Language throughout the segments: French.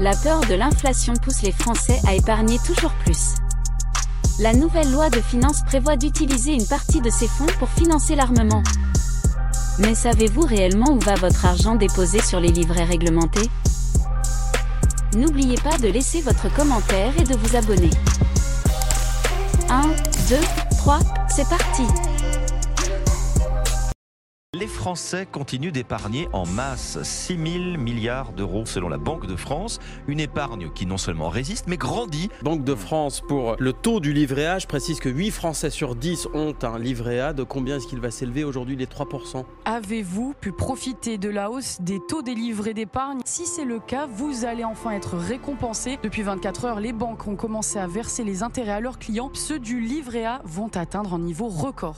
La peur de l'inflation pousse les Français à épargner toujours plus. La nouvelle loi de finances prévoit d'utiliser une partie de ces fonds pour financer l'armement. Mais savez-vous réellement où va votre argent déposé sur les livrets réglementés? N'oubliez pas de laisser votre commentaire et de vous abonner. 1, 2, 3, c'est parti les Français continuent d'épargner en masse 6 000 milliards d'euros selon la Banque de France. Une épargne qui non seulement résiste mais grandit. Banque de France pour le taux du livret A, je précise que 8 Français sur 10 ont un livret A. De combien est-ce qu'il va s'élever aujourd'hui les 3% Avez-vous pu profiter de la hausse des taux des livrets d'épargne? Si c'est le cas, vous allez enfin être récompensé. Depuis 24 heures, les banques ont commencé à verser les intérêts à leurs clients. Ceux du livret A vont atteindre un niveau record.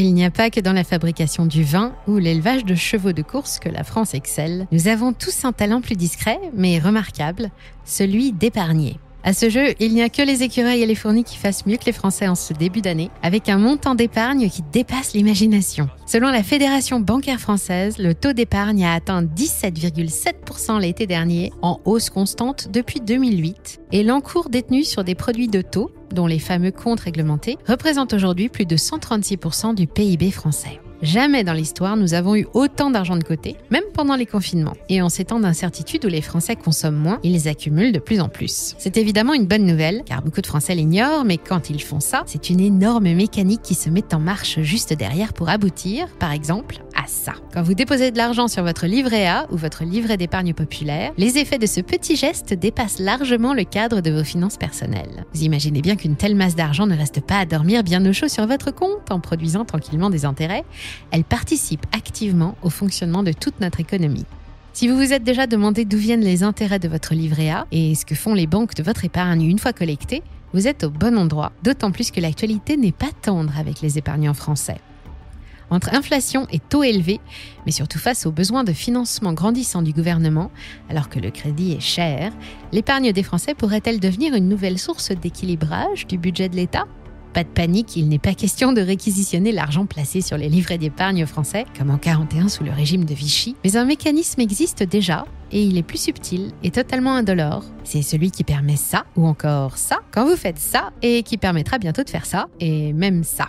Il n'y a pas que dans la fabrication du vin ou l'élevage de chevaux de course que la France excelle. Nous avons tous un talent plus discret, mais remarquable, celui d'épargner. À ce jeu, il n'y a que les écureuils et les fournis qui fassent mieux que les Français en ce début d'année, avec un montant d'épargne qui dépasse l'imagination. Selon la Fédération bancaire française, le taux d'épargne a atteint 17,7% l'été dernier, en hausse constante depuis 2008, et l'encours détenu sur des produits de taux, dont les fameux comptes réglementés, représente aujourd'hui plus de 136% du PIB français. Jamais dans l'histoire nous avons eu autant d'argent de côté, même pendant les confinements. Et en ces temps d'incertitude où les Français consomment moins, ils accumulent de plus en plus. C'est évidemment une bonne nouvelle, car beaucoup de Français l'ignorent, mais quand ils font ça, c'est une énorme mécanique qui se met en marche juste derrière pour aboutir, par exemple, Quand vous déposez de l'argent sur votre livret A ou votre livret d'épargne populaire, les effets de ce petit geste dépassent largement le cadre de vos finances personnelles. Vous imaginez bien qu'une telle masse d'argent ne reste pas à dormir bien au chaud sur votre compte en produisant tranquillement des intérêts elle participe activement au fonctionnement de toute notre économie. Si vous vous êtes déjà demandé d'où viennent les intérêts de votre livret A et ce que font les banques de votre épargne une fois collectée, vous êtes au bon endroit, d'autant plus que l'actualité n'est pas tendre avec les épargnants français. Entre inflation et taux élevés, mais surtout face aux besoins de financement grandissants du gouvernement, alors que le crédit est cher, l'épargne des Français pourrait-elle devenir une nouvelle source d'équilibrage du budget de l'État? Pas de panique, il n'est pas question de réquisitionner l'argent placé sur les livrets d'épargne français, comme en 41 sous le régime de Vichy. Mais un mécanisme existe déjà, et il est plus subtil et totalement indolore. C'est celui qui permet ça, ou encore ça, quand vous faites ça, et qui permettra bientôt de faire ça, et même ça.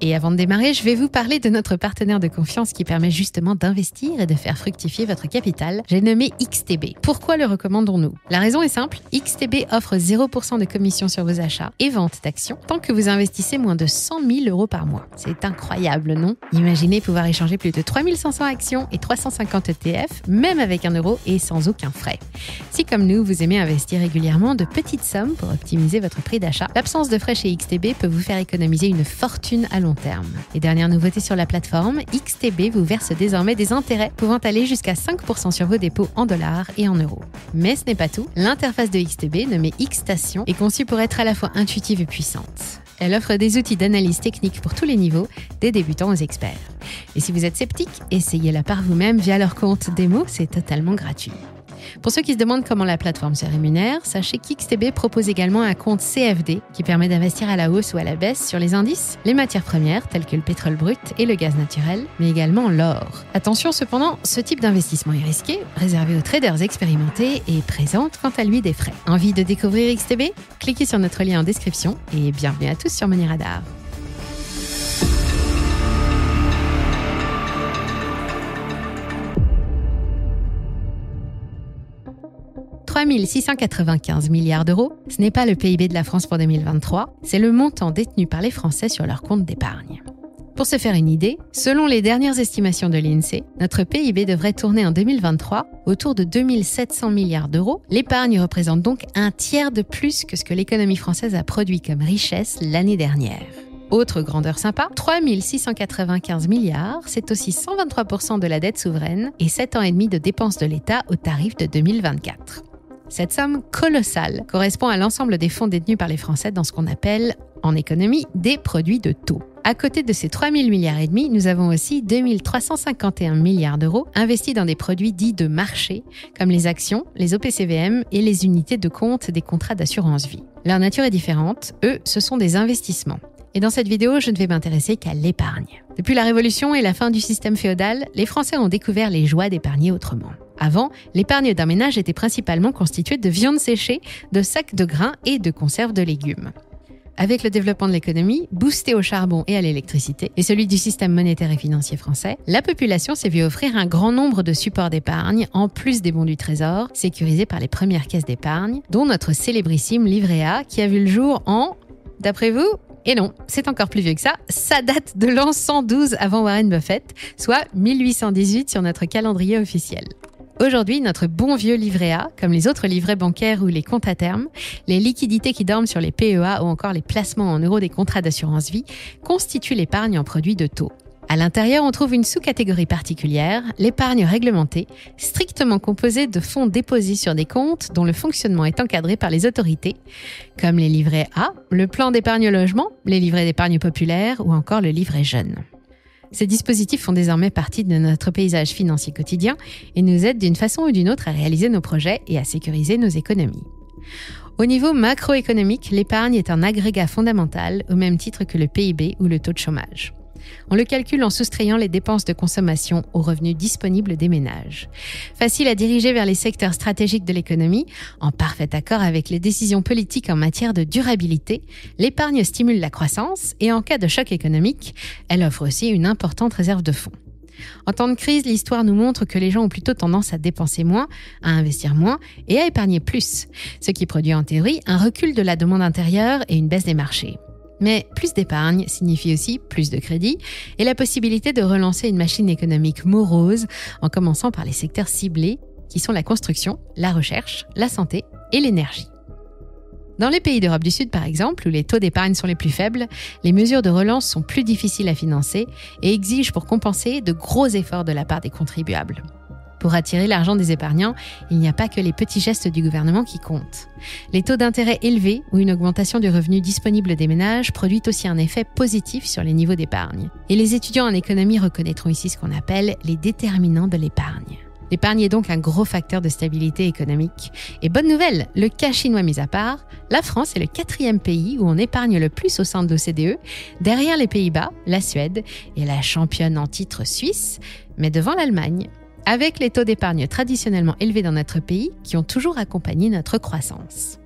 Et avant de démarrer, je vais vous parler de notre partenaire de confiance qui permet justement d'investir et de faire fructifier votre capital. J'ai nommé XTB. Pourquoi le recommandons-nous? La raison est simple, XTB offre 0% de commission sur vos achats et ventes d'actions tant que vous investissez moins de 100 000 euros par mois. C'est incroyable, non? Imaginez pouvoir échanger plus de 3500 actions et 350 ETF, même avec un euro et sans aucun frais. Si comme nous, vous aimez investir régulièrement de petites sommes pour optimiser votre prix d'achat, l'absence de frais chez XTB peut vous faire économiser une fortune à long terme. Et dernière nouveauté sur la plateforme, XTB vous verse désormais des intérêts pouvant aller jusqu'à 5% sur vos dépôts en dollars et en euros. Mais ce n'est pas tout. L'interface de XTB, nommée Xstation, est conçue pour être à la fois intuitive et puissante. Elle offre des outils d'analyse technique pour tous les niveaux, des débutants aux experts. Et si vous êtes sceptique, essayez-la par vous-même via leur compte démo, c'est totalement gratuit. Pour ceux qui se demandent comment la plateforme se rémunère, sachez qu'XTB propose également un compte CFD qui permet d'investir à la hausse ou à la baisse sur les indices, les matières premières telles que le pétrole brut et le gaz naturel, mais également l'or. Attention cependant, ce type d'investissement est risqué, réservé aux traders expérimentés et présente quant à lui des frais. Envie de découvrir XTB Cliquez sur notre lien en description et bienvenue à tous sur Money Radar. 3695 milliards d'euros, ce n'est pas le PIB de la France pour 2023, c'est le montant détenu par les Français sur leur compte d'épargne. Pour se faire une idée, selon les dernières estimations de l'INSEE, notre PIB devrait tourner en 2023 autour de 2700 milliards d'euros. L'épargne représente donc un tiers de plus que ce que l'économie française a produit comme richesse l'année dernière. Autre grandeur sympa, 3695 milliards, c'est aussi 123% de la dette souveraine et 7 ans et demi de dépenses de l'État au tarif de 2024. Cette somme colossale correspond à l'ensemble des fonds détenus par les Français dans ce qu'on appelle, en économie, des produits de taux. À côté de ces 3 000 milliards et demi, nous avons aussi 2 351 milliards d'euros investis dans des produits dits de marché, comme les actions, les OPCVM et les unités de compte des contrats d'assurance vie. Leur nature est différente, eux, ce sont des investissements. Et dans cette vidéo, je ne vais m'intéresser qu'à l'épargne. Depuis la Révolution et la fin du système féodal, les Français ont découvert les joies d'épargner autrement. Avant, l'épargne d'un ménage était principalement constituée de viande séchée, de sacs de grains et de conserves de légumes. Avec le développement de l'économie, boosté au charbon et à l'électricité, et celui du système monétaire et financier français, la population s'est vue offrir un grand nombre de supports d'épargne, en plus des bons du Trésor, sécurisés par les premières caisses d'épargne, dont notre célébrissime livret A, qui a vu le jour en, d'après vous, et non, c'est encore plus vieux que ça. Ça date de l'an 112 avant Warren Buffett, soit 1818 sur notre calendrier officiel. Aujourd'hui, notre bon vieux livret A, comme les autres livrets bancaires ou les comptes à terme, les liquidités qui dorment sur les PEA ou encore les placements en euros des contrats d'assurance vie, constituent l'épargne en produits de taux. À l'intérieur, on trouve une sous-catégorie particulière, l'épargne réglementée, strictement composée de fonds déposés sur des comptes dont le fonctionnement est encadré par les autorités, comme les livrets A, le plan d'épargne logement, les livrets d'épargne populaire ou encore le livret jeune. Ces dispositifs font désormais partie de notre paysage financier quotidien et nous aident d'une façon ou d'une autre à réaliser nos projets et à sécuriser nos économies. Au niveau macroéconomique, l'épargne est un agrégat fondamental au même titre que le PIB ou le taux de chômage. On le calcule en soustrayant les dépenses de consommation aux revenus disponibles des ménages. Facile à diriger vers les secteurs stratégiques de l'économie, en parfait accord avec les décisions politiques en matière de durabilité, l'épargne stimule la croissance et en cas de choc économique, elle offre aussi une importante réserve de fonds. En temps de crise, l'histoire nous montre que les gens ont plutôt tendance à dépenser moins, à investir moins et à épargner plus, ce qui produit en théorie un recul de la demande intérieure et une baisse des marchés. Mais plus d'épargne signifie aussi plus de crédit et la possibilité de relancer une machine économique morose en commençant par les secteurs ciblés qui sont la construction, la recherche, la santé et l'énergie. Dans les pays d'Europe du Sud, par exemple, où les taux d'épargne sont les plus faibles, les mesures de relance sont plus difficiles à financer et exigent pour compenser de gros efforts de la part des contribuables. Pour attirer l'argent des épargnants, il n'y a pas que les petits gestes du gouvernement qui comptent. Les taux d'intérêt élevés ou une augmentation du revenu disponible des ménages produit aussi un effet positif sur les niveaux d'épargne. Et les étudiants en économie reconnaîtront ici ce qu'on appelle les déterminants de l'épargne. L'épargne est donc un gros facteur de stabilité économique. Et bonne nouvelle, le cas chinois mis à part, la France est le quatrième pays où on épargne le plus au sein de l'OCDE, derrière les Pays-Bas, la Suède et la championne en titre suisse, mais devant l'Allemagne avec les taux d'épargne traditionnellement élevés dans notre pays qui ont toujours accompagné notre croissance.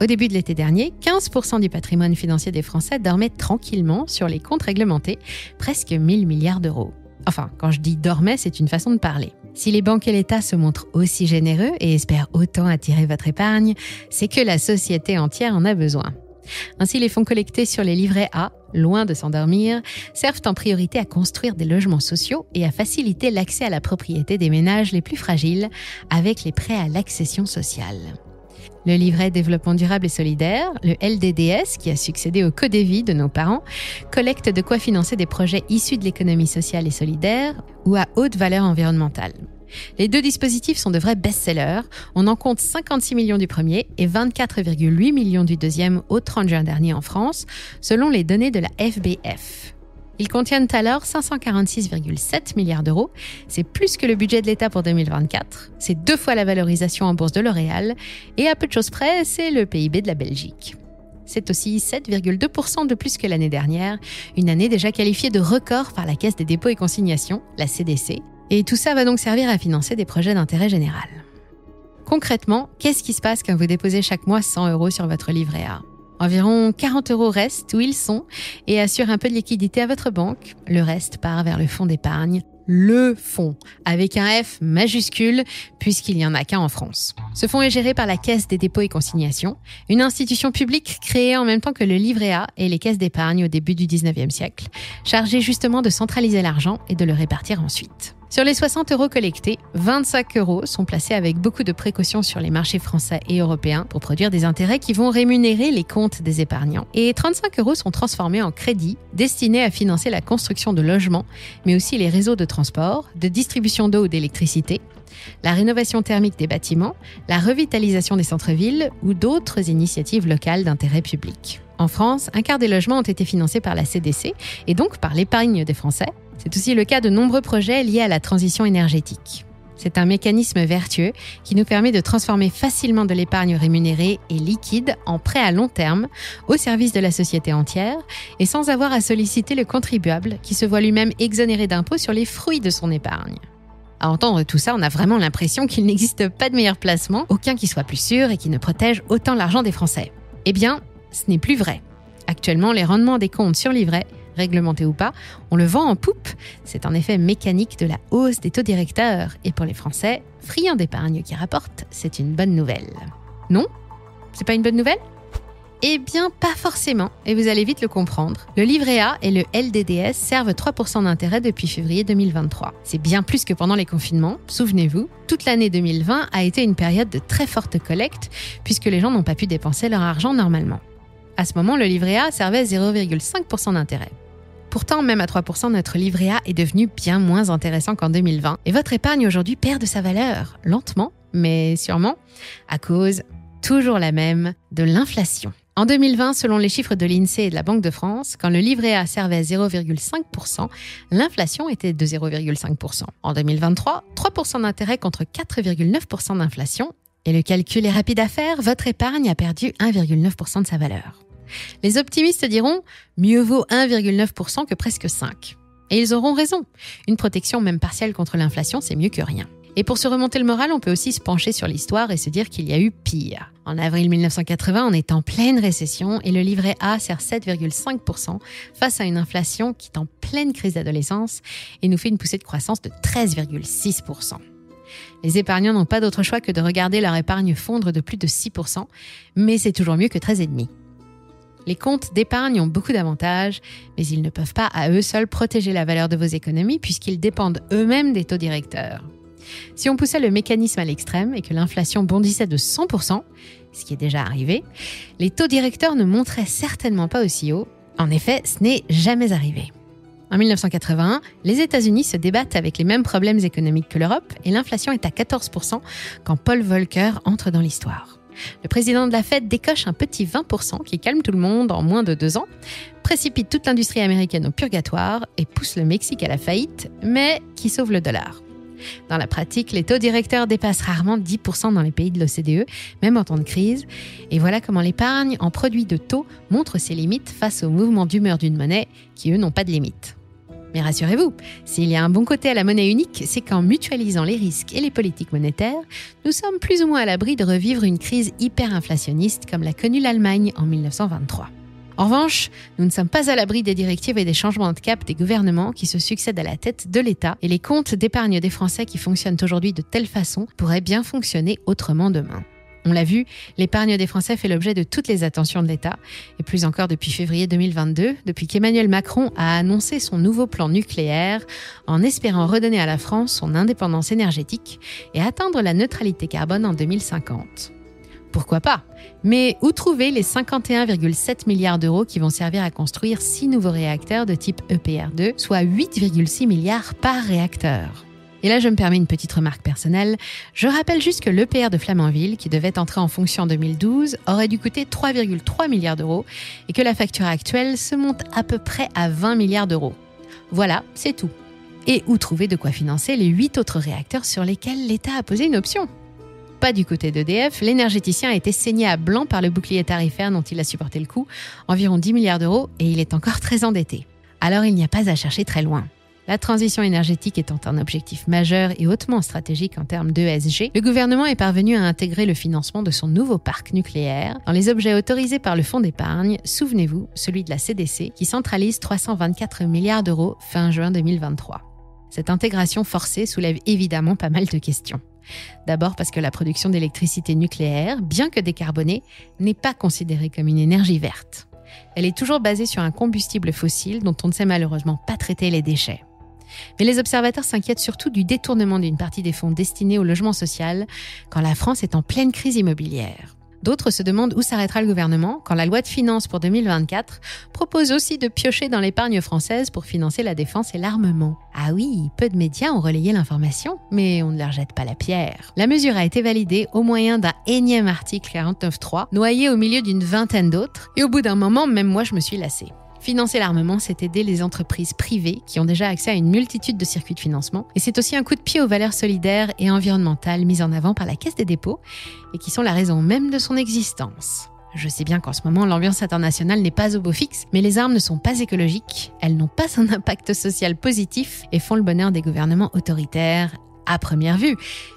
Au début de l'été dernier, 15% du patrimoine financier des Français dormait tranquillement sur les comptes réglementés, presque 1000 milliards d'euros. Enfin, quand je dis dormait, c'est une façon de parler. Si les banques et l'État se montrent aussi généreux et espèrent autant attirer votre épargne, c'est que la société entière en a besoin. Ainsi, les fonds collectés sur les livrets A, loin de s'endormir, servent en priorité à construire des logements sociaux et à faciliter l'accès à la propriété des ménages les plus fragiles avec les prêts à l'accession sociale. Le livret développement durable et solidaire, le LDDS, qui a succédé au Codévi de nos parents, collecte de quoi financer des projets issus de l'économie sociale et solidaire ou à haute valeur environnementale. Les deux dispositifs sont de vrais best-sellers. On en compte 56 millions du premier et 24,8 millions du deuxième au 30 juin dernier en France, selon les données de la FBF. Ils contiennent alors 546,7 milliards d'euros. C'est plus que le budget de l'État pour 2024. C'est deux fois la valorisation en bourse de L'Oréal. Et à peu de choses près, c'est le PIB de la Belgique. C'est aussi 7,2% de plus que l'année dernière, une année déjà qualifiée de record par la Caisse des dépôts et consignations, la CDC, et tout ça va donc servir à financer des projets d'intérêt général. Concrètement, qu'est-ce qui se passe quand vous déposez chaque mois 100 euros sur votre livret A? Environ 40 euros restent où ils sont et assurent un peu de liquidité à votre banque. Le reste part vers le fonds d'épargne, le fonds, avec un F majuscule, puisqu'il n'y en a qu'un en France. Ce fonds est géré par la Caisse des dépôts et consignations, une institution publique créée en même temps que le livret A et les caisses d'épargne au début du 19e siècle, chargée justement de centraliser l'argent et de le répartir ensuite. Sur les 60 euros collectés, 25 euros sont placés avec beaucoup de précautions sur les marchés français et européens pour produire des intérêts qui vont rémunérer les comptes des épargnants. Et 35 euros sont transformés en crédits destinés à financer la construction de logements, mais aussi les réseaux de transport, de distribution d'eau ou d'électricité, la rénovation thermique des bâtiments, la revitalisation des centres-villes ou d'autres initiatives locales d'intérêt public. En France, un quart des logements ont été financés par la CDC et donc par l'épargne des Français, c'est aussi le cas de nombreux projets liés à la transition énergétique. C'est un mécanisme vertueux qui nous permet de transformer facilement de l'épargne rémunérée et liquide en prêt à long terme au service de la société entière et sans avoir à solliciter le contribuable qui se voit lui-même exonéré d'impôts sur les fruits de son épargne. À entendre tout ça, on a vraiment l'impression qu'il n'existe pas de meilleur placement, aucun qui soit plus sûr et qui ne protège autant l'argent des Français. Eh bien, ce n'est plus vrai. Actuellement, les rendements des comptes sur livret, réglementés ou pas, on le vend en poupe. C'est en effet mécanique de la hausse des taux directeurs. Et pour les Français, friands d'épargne qui rapporte, c'est une bonne nouvelle. Non? C'est pas une bonne nouvelle? Eh bien, pas forcément, et vous allez vite le comprendre. Le livret A et le LDDS servent 3% d'intérêt depuis février 2023. C'est bien plus que pendant les confinements, souvenez-vous. Toute l'année 2020 a été une période de très forte collecte, puisque les gens n'ont pas pu dépenser leur argent normalement. À ce moment, le livret A servait 0,5% d'intérêt. Pourtant, même à 3%, notre livret A est devenu bien moins intéressant qu'en 2020, et votre épargne aujourd'hui perd de sa valeur, lentement, mais sûrement, à cause, toujours la même, de l'inflation. En 2020, selon les chiffres de l'INSEE et de la Banque de France, quand le livret A servait 0,5%, l'inflation était de 0,5%. En 2023, 3% d'intérêt contre 4,9% d'inflation. Et le calcul est rapide à faire, votre épargne a perdu 1,9% de sa valeur. Les optimistes diront mieux vaut 1,9% que presque 5. Et ils auront raison. Une protection même partielle contre l'inflation, c'est mieux que rien. Et pour se remonter le moral, on peut aussi se pencher sur l'histoire et se dire qu'il y a eu pire. En avril 1980, on est en pleine récession et le livret A sert 7,5% face à une inflation qui est en pleine crise d'adolescence et nous fait une poussée de croissance de 13,6%. Les épargnants n'ont pas d'autre choix que de regarder leur épargne fondre de plus de 6%, mais c'est toujours mieux que 13,5%. Les comptes d'épargne ont beaucoup d'avantages, mais ils ne peuvent pas à eux seuls protéger la valeur de vos économies puisqu'ils dépendent eux-mêmes des taux directeurs. Si on poussait le mécanisme à l'extrême et que l'inflation bondissait de 100%, ce qui est déjà arrivé, les taux directeurs ne monteraient certainement pas aussi haut. En effet, ce n'est jamais arrivé. En 1981, les États-Unis se débattent avec les mêmes problèmes économiques que l'Europe et l'inflation est à 14% quand Paul Volcker entre dans l'histoire. Le président de la Fed décoche un petit 20% qui calme tout le monde en moins de deux ans, précipite toute l'industrie américaine au purgatoire et pousse le Mexique à la faillite, mais qui sauve le dollar. Dans la pratique, les taux directeurs dépassent rarement 10% dans les pays de l'OCDE, même en temps de crise. Et voilà comment l'épargne en produits de taux montre ses limites face aux mouvements d'humeur d'une monnaie qui, eux, n'ont pas de limite. Mais rassurez-vous, s'il y a un bon côté à la monnaie unique, c'est qu'en mutualisant les risques et les politiques monétaires, nous sommes plus ou moins à l'abri de revivre une crise hyperinflationniste comme l'a connue l'Allemagne en 1923. En revanche, nous ne sommes pas à l'abri des directives et des changements de cap des gouvernements qui se succèdent à la tête de l'État et les comptes d'épargne des Français qui fonctionnent aujourd'hui de telle façon pourraient bien fonctionner autrement demain. On l'a vu, l'épargne des Français fait l'objet de toutes les attentions de l'État, et plus encore depuis février 2022, depuis qu'Emmanuel Macron a annoncé son nouveau plan nucléaire, en espérant redonner à la France son indépendance énergétique et atteindre la neutralité carbone en 2050 pourquoi pas? Mais où trouver les 51,7 milliards d'euros qui vont servir à construire 6 nouveaux réacteurs de type EPR2, soit 8,6 milliards par réacteur? Et là, je me permets une petite remarque personnelle. Je rappelle juste que l'EPR de Flamanville, qui devait entrer en fonction en 2012, aurait dû coûter 3,3 milliards d'euros et que la facture actuelle se monte à peu près à 20 milliards d'euros. Voilà, c'est tout. Et où trouver de quoi financer les 8 autres réacteurs sur lesquels l'État a posé une option? Pas du côté d'EDF, l'énergéticien a été saigné à blanc par le bouclier tarifaire dont il a supporté le coût, environ 10 milliards d'euros, et il est encore très endetté. Alors il n'y a pas à chercher très loin. La transition énergétique étant un objectif majeur et hautement stratégique en termes d'ESG, le gouvernement est parvenu à intégrer le financement de son nouveau parc nucléaire dans les objets autorisés par le fonds d'épargne, souvenez-vous, celui de la CDC, qui centralise 324 milliards d'euros fin juin 2023. Cette intégration forcée soulève évidemment pas mal de questions. D'abord parce que la production d'électricité nucléaire, bien que décarbonée, n'est pas considérée comme une énergie verte. Elle est toujours basée sur un combustible fossile dont on ne sait malheureusement pas traiter les déchets. Mais les observateurs s'inquiètent surtout du détournement d'une partie des fonds destinés au logement social quand la France est en pleine crise immobilière. D'autres se demandent où s'arrêtera le gouvernement quand la loi de finances pour 2024 propose aussi de piocher dans l'épargne française pour financer la défense et l'armement. Ah oui, peu de médias ont relayé l'information, mais on ne leur jette pas la pierre. La mesure a été validée au moyen d'un énième article 49.3, noyé au milieu d'une vingtaine d'autres, et au bout d'un moment, même moi, je me suis lassée. Financer l'armement, c'est aider les entreprises privées qui ont déjà accès à une multitude de circuits de financement. Et c'est aussi un coup de pied aux valeurs solidaires et environnementales mises en avant par la Caisse des dépôts et qui sont la raison même de son existence. Je sais bien qu'en ce moment, l'ambiance internationale n'est pas au beau fixe, mais les armes ne sont pas écologiques, elles n'ont pas un impact social positif et font le bonheur des gouvernements autoritaires. à première vue.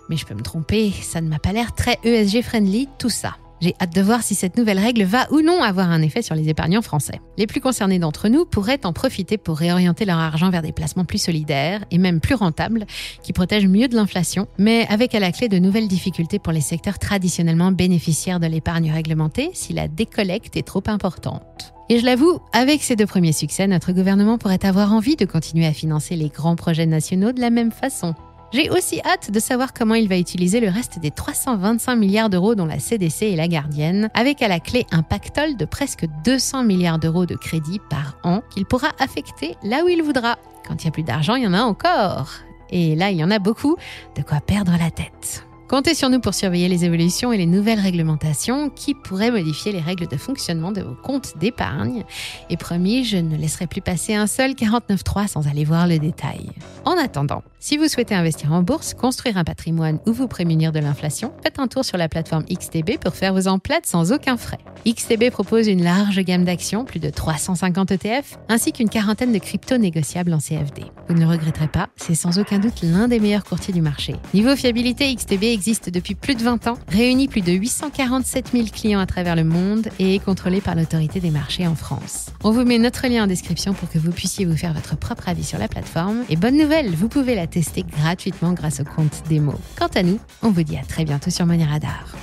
Mais je peux me tromper, ça ne m'a pas l'air très ESG friendly tout ça. J'ai hâte de voir si cette nouvelle règle va ou non avoir un effet sur les épargnants français. Les plus concernés d'entre nous pourraient en profiter pour réorienter leur argent vers des placements plus solidaires et même plus rentables, qui protègent mieux de l'inflation, mais avec à la clé de nouvelles difficultés pour les secteurs traditionnellement bénéficiaires de l'épargne réglementée si la décollecte est trop importante. Et je l'avoue, avec ces deux premiers succès, notre gouvernement pourrait avoir envie de continuer à financer les grands projets nationaux de la même façon. J'ai aussi hâte de savoir comment il va utiliser le reste des 325 milliards d'euros dont la CDC est la gardienne, avec à la clé un pactole de presque 200 milliards d'euros de crédit par an qu'il pourra affecter là où il voudra. Quand il y a plus d'argent, il y en a encore. Et là, il y en a beaucoup, de quoi perdre la tête. Comptez sur nous pour surveiller les évolutions et les nouvelles réglementations qui pourraient modifier les règles de fonctionnement de vos comptes d'épargne. Et promis, je ne laisserai plus passer un seul 49.3 sans aller voir le détail. En attendant, si vous souhaitez investir en bourse, construire un patrimoine ou vous prémunir de l'inflation, faites un tour sur la plateforme XTB pour faire vos emplettes sans aucun frais. XTB propose une large gamme d'actions, plus de 350 ETF, ainsi qu'une quarantaine de cryptos négociables en CFD. Vous ne le regretterez pas, c'est sans aucun doute l'un des meilleurs courtiers du marché. Niveau fiabilité, XTB existe depuis plus de 20 ans, réunit plus de 847 000 clients à travers le monde et est contrôlé par l'autorité des marchés en France. On vous met notre lien en description pour que vous puissiez vous faire votre propre avis sur la plateforme. Et bonne nouvelle, vous pouvez la tester gratuitement grâce au compte démo. Quant à nous, on vous dit à très bientôt sur Money Radar.